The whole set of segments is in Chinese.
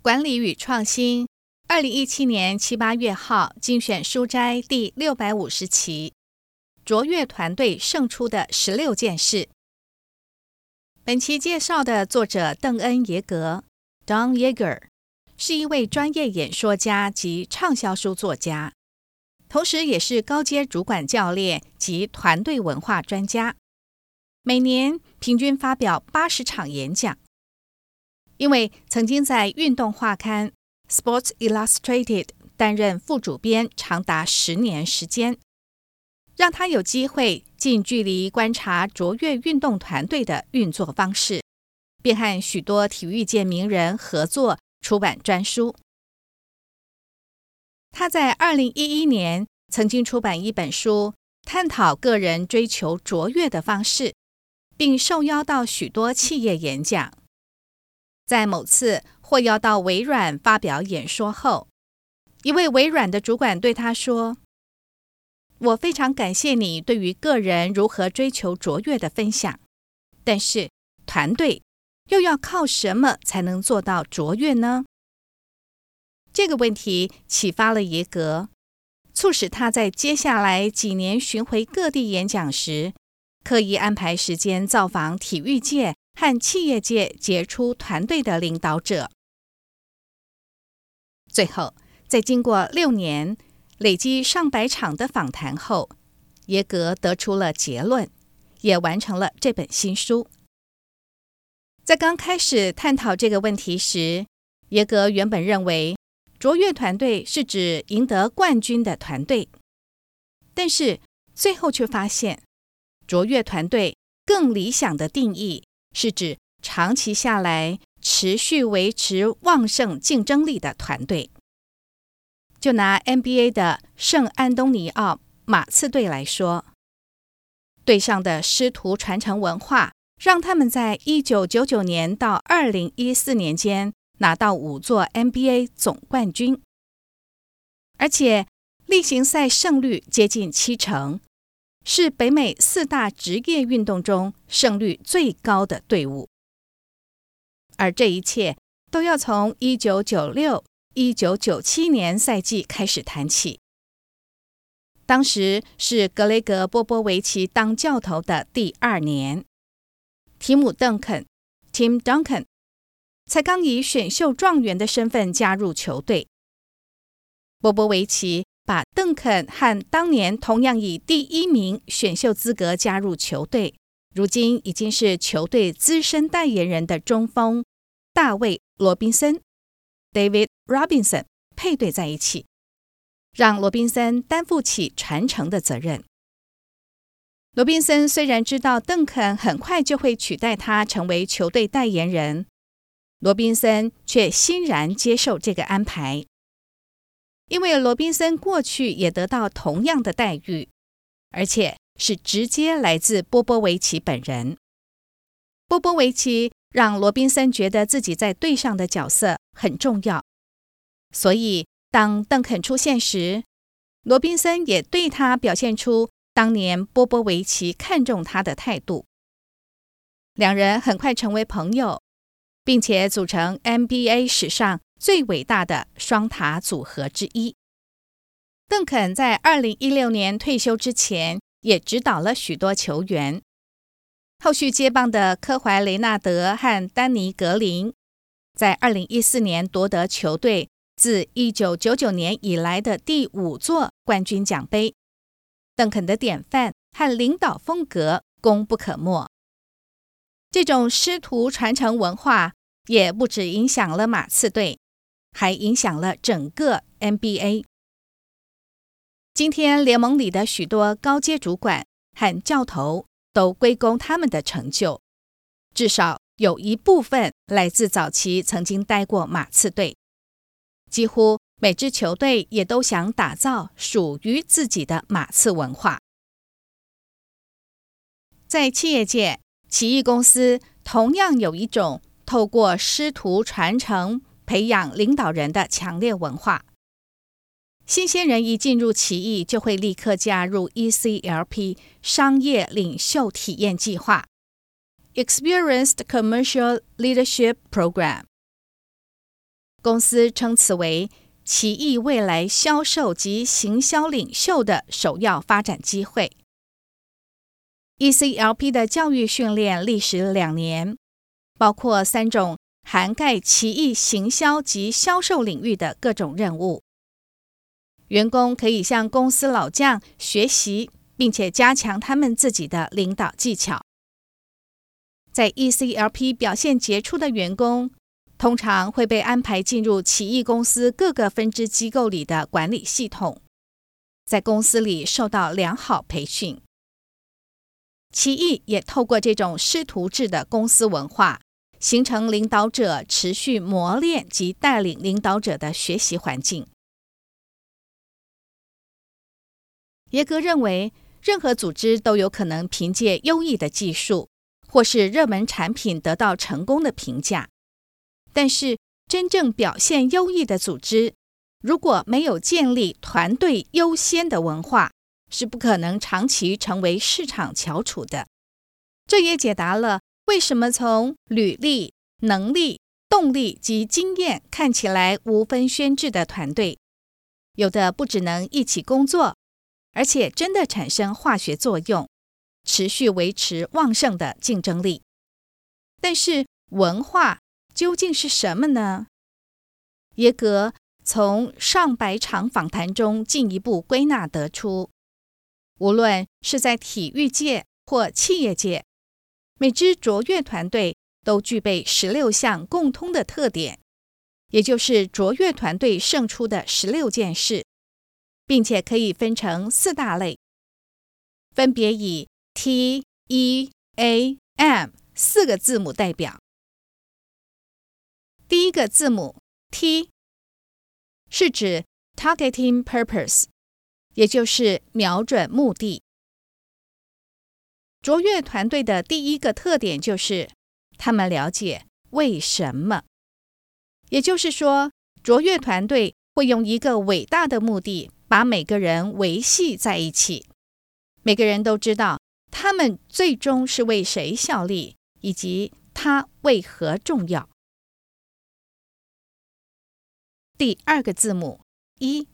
管理与创新，二零一七年七八月号精选书斋第六百五十期，卓越团队胜出的十六件事。本期介绍的作者邓恩·耶格 （Don Yeager） 是一位专业演说家及畅销书作家，同时也是高阶主管教练及团队文化专家。每年平均发表八十场演讲，因为曾经在运动画刊《Sports Illustrated》担任副主编长达十年时间，让他有机会近距离观察卓越运动团队的运作方式，并和许多体育界名人合作出版专书。他在二零一一年曾经出版一本书，探讨个人追求卓越的方式。并受邀到许多企业演讲。在某次获邀到微软发表演说后，一位微软的主管对他说：“我非常感谢你对于个人如何追求卓越的分享，但是团队又要靠什么才能做到卓越呢？”这个问题启发了耶格，促使他在接下来几年巡回各地演讲时，刻意安排时间造访体育界和企业界杰出团队的领导者。最后，在经过六年累积上百场的访谈后，耶格得出了结论，也完成了这本新书。在刚开始探讨这个问题时，耶格原本认为卓越团队是指赢得冠军的团队，但是最后却发现。卓越团队更理想的定义是指长期下来持续维持旺盛竞争力的团队。就拿 NBA 的圣安东尼奥马刺队来说，队上的师徒传承文化让他们在一九九九年到二零一四年间拿到五座 NBA 总冠军，而且例行赛胜率接近七成。是北美四大职业运动中胜率最高的队伍，而这一切都要从一九九六、一九九七年赛季开始谈起。当时是格雷格·波波维奇当教头的第二年，提姆·邓肯 （Tim Duncan） 才刚以选秀状元的身份加入球队，波波维奇。把邓肯和当年同样以第一名选秀资格加入球队，如今已经是球队资深代言人的中锋大卫·罗宾森 （David Robinson） 配对在一起，让罗宾森担负起传承的责任。罗宾森虽然知道邓肯很快就会取代他成为球队代言人，罗宾森却欣然接受这个安排。因为罗宾森过去也得到同样的待遇，而且是直接来自波波维奇本人。波波维奇让罗宾森觉得自己在队上的角色很重要，所以当邓肯出现时，罗宾森也对他表现出当年波波维奇看重他的态度。两人很快成为朋友，并且组成 NBA 史上最伟大的双塔组合之一。邓肯在二零一六年退休之前，也指导了许多球员。后续接棒的科怀雷纳德和丹尼格林，在二零一四年夺得球队自一九九九年以来的第五座冠军奖杯。邓肯的典范和领导风格功不可没。这种师徒传承文化也不止影响了马刺队。还影响了整个 NBA。今天联盟里的许多高阶主管和教头都归功他们的成就，至少有一部分来自早期曾经待过马刺队。几乎每支球队也都想打造属于自己的马刺文化。在企业界，奇异公司同样有一种透过师徒传承。培养领导人的强烈文化。新鲜人一进入奇异，就会立刻加入 ECLP 商业领袖体验计划 （Experienced Commercial Leadership Program）。公司称此为奇异未来销售及行销领袖的首要发展机会。ECLP 的教育训练历时两年，包括三种涵盖奇异行销及销售领域的各种任务。员工可以向公司老将学习，并且加强他们自己的领导技巧。在 ECLP 表现杰出的员工，通常会被安排进入奇异公司各个分支机构里的管理系统，在公司里受到良好培训。奇异也透过这种师徒制的公司文化，形成领导者持续磨练及带领领导者的学习环境。耶格认为，任何组织都有可能凭借优异的技术或是热门产品得到成功的评价，但是真正表现优异的组织，如果没有建立团队优先的文化，是不可能长期成为市场翘楚的。这也解答了为什么从履历、能力、动力及经验看起来无分轩制的团队，有的不只能一起工作，而且真的产生化学作用，持续维持旺盛的竞争力。但是文化究竟是什么呢？耶格从上百场访谈中进一步归纳得出。无论是在体育界或企业界，每支卓越团队都具备十六项共通的特点，也就是卓越团队胜出的十六件事，并且可以分成四大类，分别以 T、E、A、M 四个字母代表。第一个字母 T 是指 Targeting Purpose。也就是瞄准目的。卓越团队的第一个特点就是他们了解为什么。也就是说，卓越团队会用一个伟大的目的把每个人维系在一起。每个人都知道他们最终是为谁效力，以及他为何重要。第二个字母 E。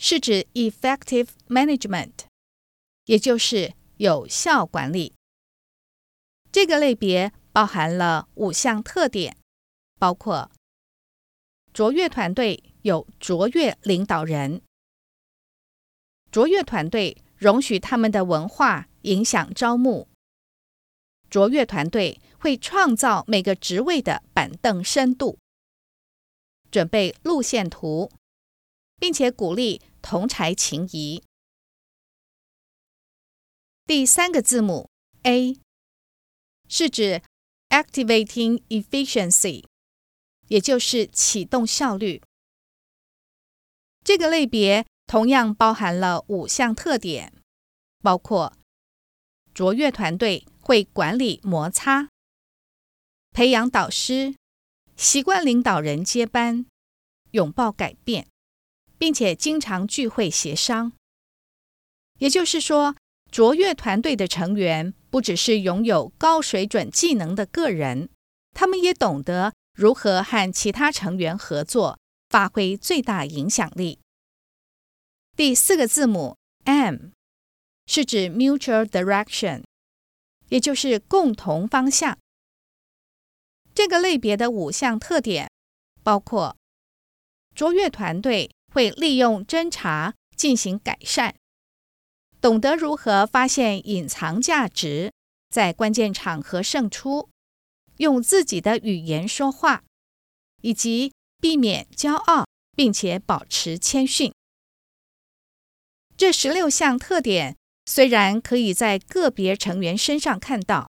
是指 effective management，也就是有效管理。这个类别包含了五项特点，包括卓越团队有卓越领导人，卓越团队容许他们的文化影响招募，卓越团队会创造每个职位的板凳深度，准备路线图。并且鼓励同才情谊。第三个字母 A 是指 activating efficiency，也就是启动效率。这个类别同样包含了五项特点，包括卓越团队会管理摩擦、培养导师、习惯领导人接班、拥抱改变。并且经常聚会协商，也就是说，卓越团队的成员不只是拥有高水准技能的个人，他们也懂得如何和其他成员合作，发挥最大影响力。第四个字母 M 是指 mutual direction，也就是共同方向。这个类别的五项特点包括卓越团队。会利用侦查进行改善，懂得如何发现隐藏价值，在关键场合胜出，用自己的语言说话，以及避免骄傲，并且保持谦逊。这十六项特点虽然可以在个别成员身上看到，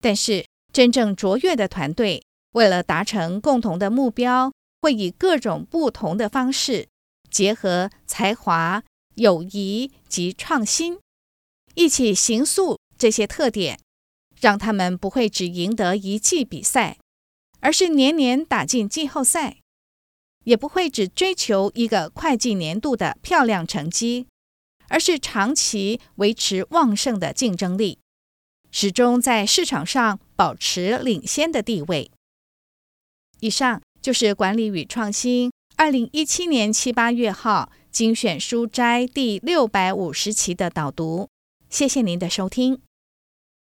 但是真正卓越的团队，为了达成共同的目标，会以各种不同的方式，结合才华、友谊及创新，一起行塑这些特点，让他们不会只赢得一季比赛，而是年年打进季后赛；也不会只追求一个会计年度的漂亮成绩，而是长期维持旺盛的竞争力，始终在市场上保持领先的地位。以上。就是《管理与创新》二零一七年七八月号精选书斋第六百五十期的导读。谢谢您的收听。